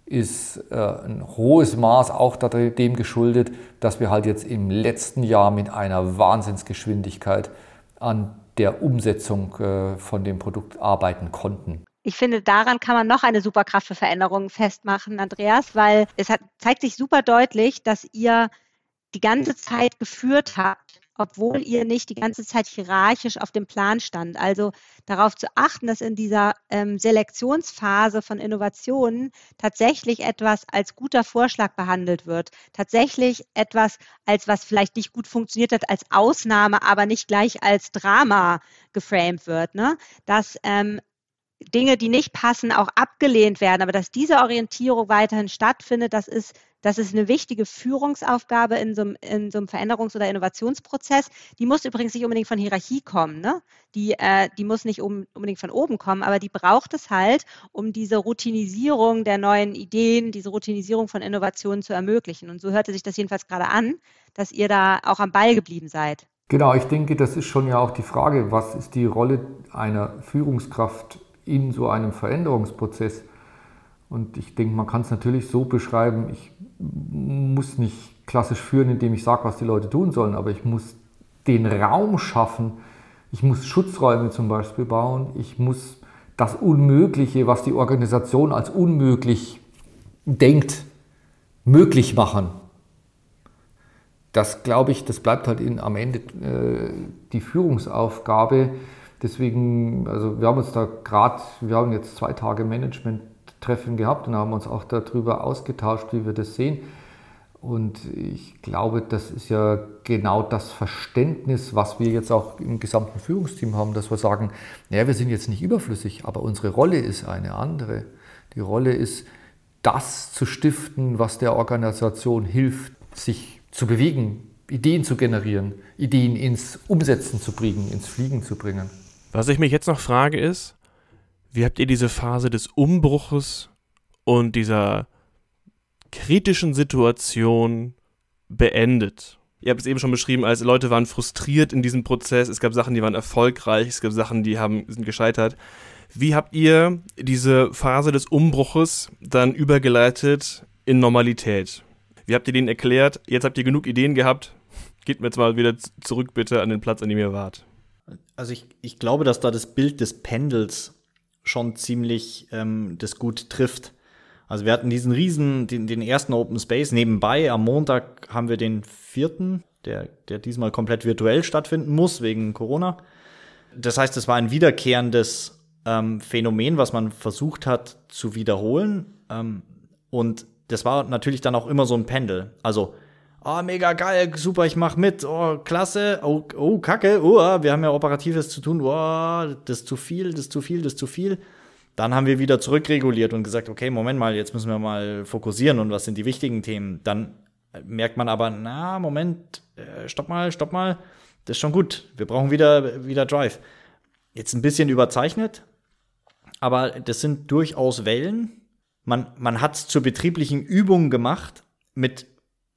S2: ist äh, ein hohes Maß auch dem geschuldet, dass wir halt jetzt im letzten Jahr mit einer Wahnsinnsgeschwindigkeit an der Umsetzung äh, von dem Produkt arbeiten konnten.
S4: Ich finde, daran kann man noch eine Superkraft für Veränderungen festmachen, Andreas, weil es hat, zeigt sich super deutlich, dass ihr die ganze Zeit geführt habt obwohl ihr nicht die ganze Zeit hierarchisch auf dem Plan stand. Also darauf zu achten, dass in dieser ähm, Selektionsphase von Innovationen tatsächlich etwas als guter Vorschlag behandelt wird, tatsächlich etwas als was vielleicht nicht gut funktioniert hat, als Ausnahme, aber nicht gleich als Drama geframed wird. Ne? Dass ähm, Dinge, die nicht passen, auch abgelehnt werden. Aber dass diese Orientierung weiterhin stattfindet, das ist das ist eine wichtige Führungsaufgabe in so, einem, in so einem Veränderungs- oder Innovationsprozess. Die muss übrigens nicht unbedingt von Hierarchie kommen. Ne? Die, äh, die muss nicht um, unbedingt von oben kommen, aber die braucht es halt, um diese Routinisierung der neuen Ideen, diese Routinisierung von Innovationen zu ermöglichen. Und so hörte sich das jedenfalls gerade an, dass ihr da auch am Ball geblieben seid.
S2: Genau, ich denke, das ist schon ja auch die Frage, was ist die Rolle einer Führungskraft in so einem Veränderungsprozess? Und ich denke, man kann es natürlich so beschreiben, ich muss nicht klassisch führen, indem ich sage, was die Leute tun sollen, aber ich muss den Raum schaffen. Ich muss Schutzräume zum Beispiel bauen. Ich muss das Unmögliche, was die Organisation als unmöglich denkt, möglich machen. Das glaube ich, das bleibt halt in, am Ende äh, die Führungsaufgabe. Deswegen, also wir haben uns da gerade, wir haben jetzt zwei Tage Management Treffen gehabt und haben uns auch darüber ausgetauscht, wie wir das sehen. Und ich glaube, das ist ja genau das Verständnis, was wir jetzt auch im gesamten Führungsteam haben, dass wir sagen, naja, wir sind jetzt nicht überflüssig, aber unsere Rolle ist eine andere. Die Rolle ist, das zu stiften, was der Organisation hilft, sich zu bewegen, Ideen zu generieren, Ideen ins Umsetzen zu bringen, ins Fliegen zu bringen.
S1: Was ich mich jetzt noch frage ist, wie habt ihr diese Phase des Umbruches und dieser kritischen Situation beendet? Ihr habt es eben schon beschrieben, als Leute waren frustriert in diesem Prozess. Es gab Sachen, die waren erfolgreich, es gab Sachen, die haben, sind gescheitert. Wie habt ihr diese Phase des Umbruches dann übergeleitet in Normalität? Wie habt ihr denen erklärt, jetzt habt ihr genug Ideen gehabt, geht mir jetzt mal wieder zurück bitte an den Platz, an dem ihr wart?
S3: Also ich, ich glaube, dass da das Bild des Pendels schon ziemlich ähm, das gut trifft. Also wir hatten diesen riesen, den, den ersten Open Space. Nebenbei am Montag haben wir den vierten, der, der diesmal komplett virtuell stattfinden muss wegen Corona. Das heißt, es war ein wiederkehrendes ähm, Phänomen, was man versucht hat zu wiederholen. Ähm, und das war natürlich dann auch immer so ein Pendel. Also oh, mega geil, super, ich mach mit, oh, klasse, oh, oh kacke, oh, wir haben ja Operatives zu tun, oh, das ist zu viel, das ist zu viel, das ist zu viel. Dann haben wir wieder zurückreguliert und gesagt, okay, Moment mal, jetzt müssen wir mal fokussieren und was sind die wichtigen Themen. Dann merkt man aber, na, Moment, äh, stopp mal, stopp mal, das ist schon gut, wir brauchen wieder, wieder Drive. Jetzt ein bisschen überzeichnet, aber das sind durchaus Wellen. Man, man hat es zur betrieblichen Übung gemacht, mit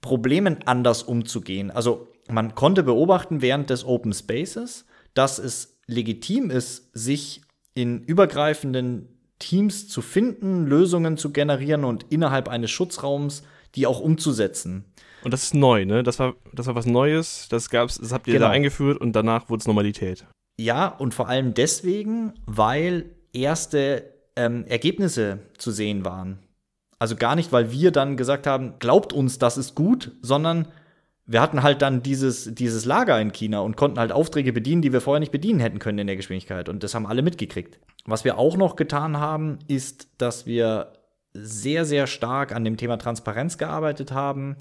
S3: Problemen anders umzugehen. Also man konnte beobachten während des Open Spaces, dass es legitim ist, sich in übergreifenden Teams zu finden, Lösungen zu generieren und innerhalb eines Schutzraums die auch umzusetzen.
S1: Und das ist neu, ne? Das war, das war was Neues, das gab's, das habt ihr genau. da eingeführt und danach wurde es Normalität.
S3: Ja, und vor allem deswegen, weil erste ähm, Ergebnisse zu sehen waren. Also gar nicht, weil wir dann gesagt haben, glaubt uns, das ist gut, sondern wir hatten halt dann dieses, dieses Lager in China und konnten halt Aufträge bedienen, die wir vorher nicht bedienen hätten können in der Geschwindigkeit. Und das haben alle mitgekriegt. Was wir auch noch getan haben, ist, dass wir sehr, sehr stark an dem Thema Transparenz gearbeitet haben,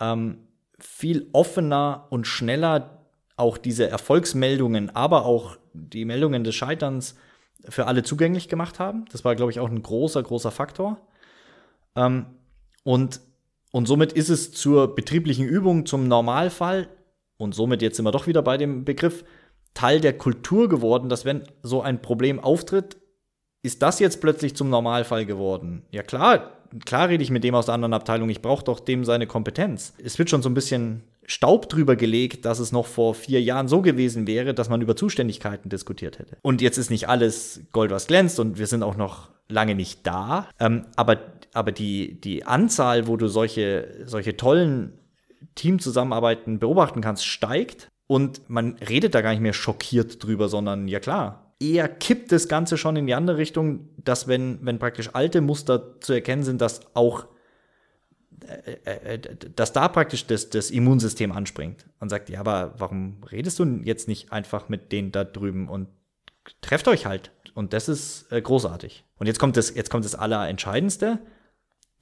S3: ähm, viel offener und schneller auch diese Erfolgsmeldungen, aber auch die Meldungen des Scheiterns für alle zugänglich gemacht haben. Das war, glaube ich, auch ein großer, großer Faktor. Ähm, und, und somit ist es zur betrieblichen Übung, zum Normalfall, und somit jetzt wir doch wieder bei dem Begriff, Teil der Kultur geworden, dass wenn so ein Problem auftritt, ist das jetzt plötzlich zum Normalfall geworden? Ja klar, klar rede ich mit dem aus der anderen Abteilung, ich brauche doch dem seine Kompetenz. Es wird schon so ein bisschen Staub drüber gelegt, dass es noch vor vier Jahren so gewesen wäre, dass man über Zuständigkeiten diskutiert hätte. Und jetzt ist nicht alles Gold, was glänzt und wir sind auch noch lange nicht da. Ähm, aber aber die, die Anzahl, wo du solche, solche tollen Teamzusammenarbeiten beobachten kannst, steigt. Und man redet da gar nicht mehr schockiert drüber, sondern ja klar, eher kippt das Ganze schon in die andere Richtung, dass wenn, wenn praktisch alte Muster zu erkennen sind, dass auch dass da praktisch das, das Immunsystem anspringt und sagt, ja, aber warum redest du jetzt nicht einfach mit denen da drüben und trefft euch halt? Und das ist äh, großartig. Und jetzt kommt das, jetzt kommt das Allerentscheidendste.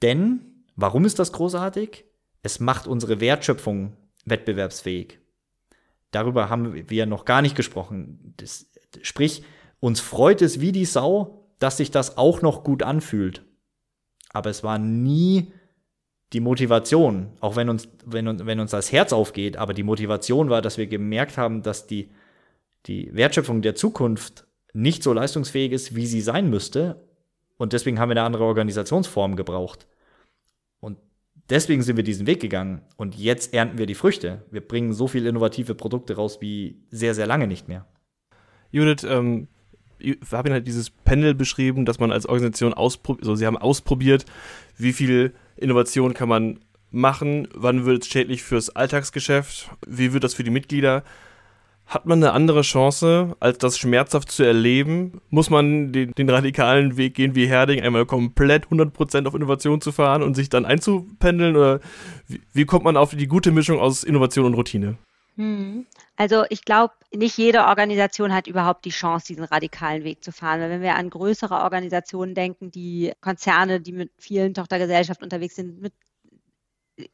S3: Denn, warum ist das großartig? Es macht unsere Wertschöpfung wettbewerbsfähig. Darüber haben wir noch gar nicht gesprochen. Das, sprich, uns freut es wie die Sau, dass sich das auch noch gut anfühlt. Aber es war nie die Motivation, auch wenn uns, wenn, wenn uns das Herz aufgeht, aber die Motivation war, dass wir gemerkt haben, dass die, die Wertschöpfung der Zukunft nicht so leistungsfähig ist, wie sie sein müsste. Und deswegen haben wir eine andere Organisationsform gebraucht. Und deswegen sind wir diesen Weg gegangen. Und jetzt ernten wir die Früchte. Wir bringen so viele innovative Produkte raus wie sehr, sehr lange nicht mehr.
S1: Judith, ähm, Fabian hat dieses Panel beschrieben, dass man als Organisation ausprobiert, also sie haben ausprobiert, wie viel Innovation kann man machen, wann wird es schädlich fürs Alltagsgeschäft, wie wird das für die Mitglieder. Hat man eine andere Chance, als das schmerzhaft zu erleben? Muss man den, den radikalen Weg gehen wie Herding, einmal komplett 100% auf Innovation zu fahren und sich dann einzupendeln? Oder wie, wie kommt man auf die gute Mischung aus Innovation und Routine?
S4: Hm. Also ich glaube, nicht jede Organisation hat überhaupt die Chance, diesen radikalen Weg zu fahren. Weil wenn wir an größere Organisationen denken, die Konzerne, die mit vielen Tochtergesellschaften unterwegs sind, mit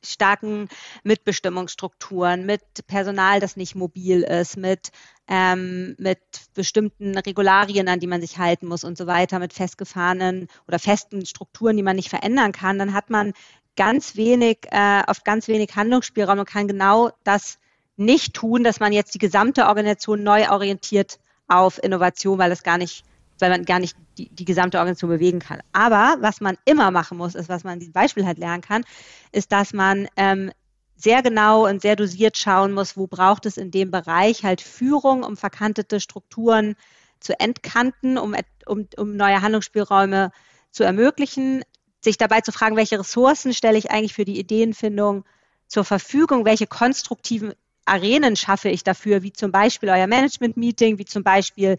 S4: starken Mitbestimmungsstrukturen, mit Personal, das nicht mobil ist, mit, ähm, mit bestimmten Regularien, an die man sich halten muss und so weiter, mit festgefahrenen oder festen Strukturen, die man nicht verändern kann, dann hat man ganz wenig, äh, oft ganz wenig Handlungsspielraum und kann genau das nicht tun, dass man jetzt die gesamte Organisation neu orientiert auf Innovation, weil es gar nicht weil man gar nicht die, die gesamte Organisation bewegen kann. Aber was man immer machen muss, ist, was man diesem Beispiel halt lernen kann, ist, dass man ähm, sehr genau und sehr dosiert schauen muss, wo braucht es in dem Bereich halt Führung, um verkantete Strukturen zu entkanten, um, um, um neue Handlungsspielräume zu ermöglichen, sich dabei zu fragen, welche Ressourcen stelle ich eigentlich für die Ideenfindung zur Verfügung, welche konstruktiven Arenen schaffe ich dafür, wie zum Beispiel euer Management-Meeting, wie zum Beispiel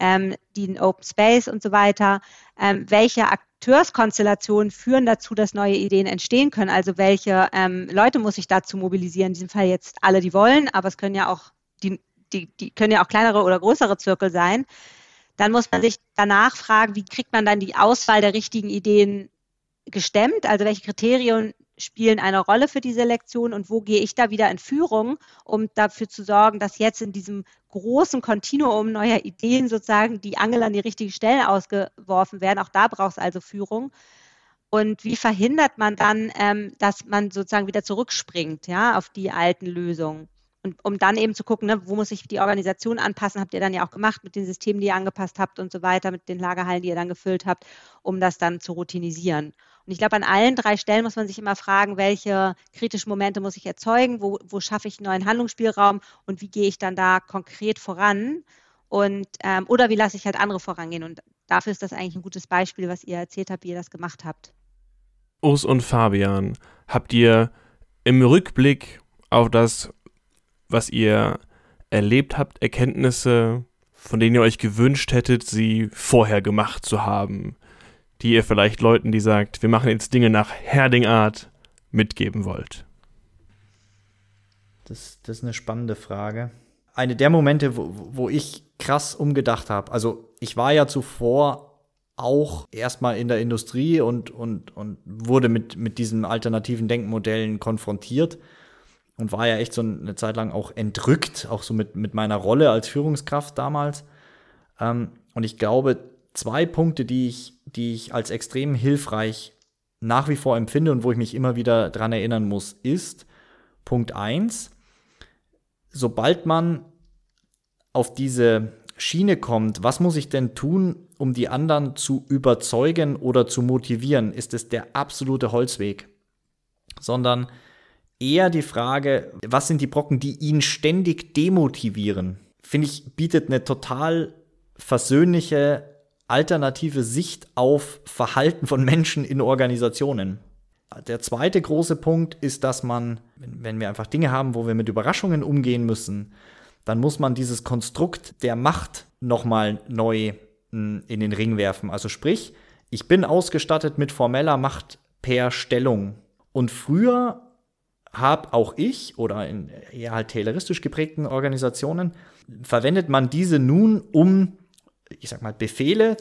S4: ähm, den Open Space und so weiter. Ähm, welche Akteurskonstellationen führen dazu, dass neue Ideen entstehen können? Also welche ähm, Leute muss ich dazu mobilisieren? In diesem Fall jetzt alle, die wollen, aber es können ja auch die, die, die können ja auch kleinere oder größere Zirkel sein. Dann muss man sich danach fragen, wie kriegt man dann die Auswahl der richtigen Ideen gestemmt? Also welche Kriterien spielen eine Rolle für die Selektion und wo gehe ich da wieder in Führung, um dafür zu sorgen, dass jetzt in diesem großen Kontinuum neuer Ideen sozusagen die Angel an die richtigen Stellen ausgeworfen werden. Auch da braucht es also Führung. Und wie verhindert man dann, ähm, dass man sozusagen wieder zurückspringt, ja, auf die alten Lösungen? Und um dann eben zu gucken, ne, wo muss ich die Organisation anpassen, habt ihr dann ja auch gemacht mit den Systemen, die ihr angepasst habt und so weiter, mit den Lagerhallen, die ihr dann gefüllt habt, um das dann zu routinisieren. Und ich glaube, an allen drei Stellen muss man sich immer fragen, welche kritischen Momente muss ich erzeugen, wo, wo schaffe ich neuen Handlungsspielraum und wie gehe ich dann da konkret voran und ähm, oder wie lasse ich halt andere vorangehen. Und dafür ist das eigentlich ein gutes Beispiel, was ihr erzählt habt, wie ihr das gemacht habt.
S1: Urs und Fabian, habt ihr im Rückblick auf das, was ihr erlebt habt, Erkenntnisse, von denen ihr euch gewünscht hättet, sie vorher gemacht zu haben? Die ihr vielleicht Leuten, die sagt, wir machen jetzt Dinge nach Herdingart, mitgeben wollt?
S3: Das, das ist eine spannende Frage. Eine der Momente, wo, wo ich krass umgedacht habe, also ich war ja zuvor auch erstmal in der Industrie und, und, und wurde mit, mit diesen alternativen Denkmodellen konfrontiert und war ja echt so eine Zeit lang auch entrückt, auch so mit, mit meiner Rolle als Führungskraft damals. Ähm, und ich glaube, zwei Punkte, die ich, die ich als extrem hilfreich nach wie vor empfinde und wo ich mich immer wieder dran erinnern muss, ist Punkt 1, sobald man auf diese Schiene kommt, was muss ich denn tun, um die anderen zu überzeugen oder zu motivieren, ist es der absolute Holzweg. Sondern eher die Frage, was sind die Brocken, die ihn ständig demotivieren, finde ich, bietet eine total versöhnliche alternative Sicht auf Verhalten von Menschen in Organisationen. Der zweite große Punkt ist, dass man, wenn wir einfach Dinge haben, wo wir mit Überraschungen umgehen müssen, dann muss man dieses Konstrukt der Macht nochmal neu hm, in den Ring werfen. Also sprich, ich bin ausgestattet mit formeller Macht per Stellung. Und früher habe auch ich oder in eher halt tayloristisch geprägten Organisationen verwendet man diese nun, um ich sag mal, Befehle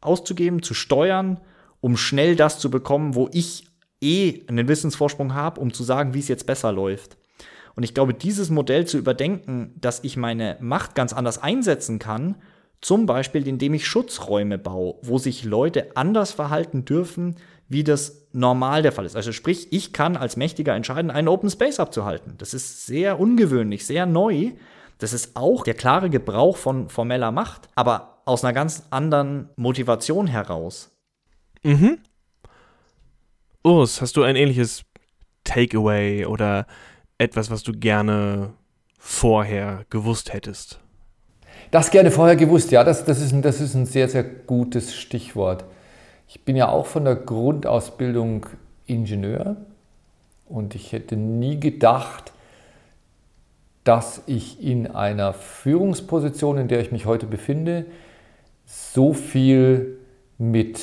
S3: auszugeben, zu steuern, um schnell das zu bekommen, wo ich eh einen Wissensvorsprung habe, um zu sagen, wie es jetzt besser läuft. Und ich glaube, dieses Modell zu überdenken, dass ich meine Macht ganz anders einsetzen kann, zum Beispiel indem ich Schutzräume baue, wo sich Leute anders verhalten dürfen, wie das normal der Fall ist. Also sprich, ich kann als Mächtiger entscheiden, einen Open Space abzuhalten. Das ist sehr ungewöhnlich, sehr neu. Das ist auch der klare Gebrauch von formeller Macht. Aber aus einer ganz anderen Motivation heraus.
S1: Mhm. Urs, hast du ein ähnliches Takeaway oder etwas, was du gerne vorher gewusst hättest?
S2: Das gerne vorher gewusst, ja, das, das, ist ein, das ist ein sehr, sehr gutes Stichwort. Ich bin ja auch von der Grundausbildung Ingenieur und ich hätte nie gedacht, dass ich in einer Führungsposition, in der ich mich heute befinde, so viel mit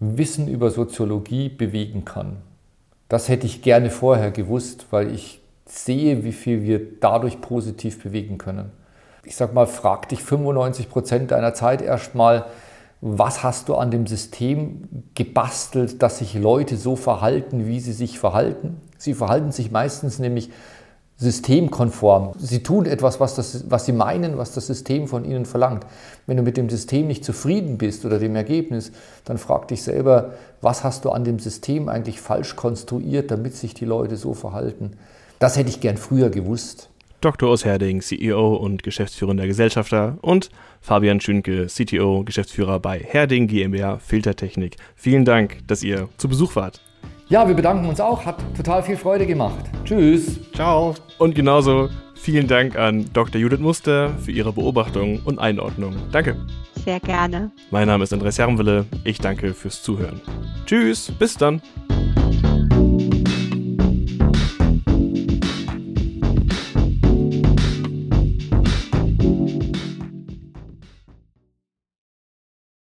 S2: Wissen über Soziologie bewegen kann. Das hätte ich gerne vorher gewusst, weil ich sehe, wie viel wir dadurch positiv bewegen können. Ich sag mal, frag dich 95 Prozent deiner Zeit erstmal, was hast du an dem System gebastelt, dass sich Leute so verhalten, wie sie sich verhalten? Sie verhalten sich meistens nämlich systemkonform. Sie tun etwas, was, das, was sie meinen, was das System von ihnen verlangt. Wenn du mit dem System nicht zufrieden bist oder dem Ergebnis, dann frag dich selber, was hast du an dem System eigentlich falsch konstruiert, damit sich die Leute so verhalten. Das hätte ich gern früher gewusst.
S1: Dr. Urs CEO und geschäftsführender Gesellschafter und Fabian Schünke, CTO, Geschäftsführer bei Herding GmbH Filtertechnik. Vielen Dank, dass ihr zu Besuch wart.
S2: Ja, wir bedanken uns auch. Hat total viel Freude gemacht. Tschüss.
S1: Ciao. Und genauso vielen Dank an Dr. Judith Muster für ihre Beobachtung und Einordnung. Danke.
S4: Sehr gerne.
S1: Mein Name ist Andreas Herrenwille. Ich danke fürs Zuhören. Tschüss, bis dann.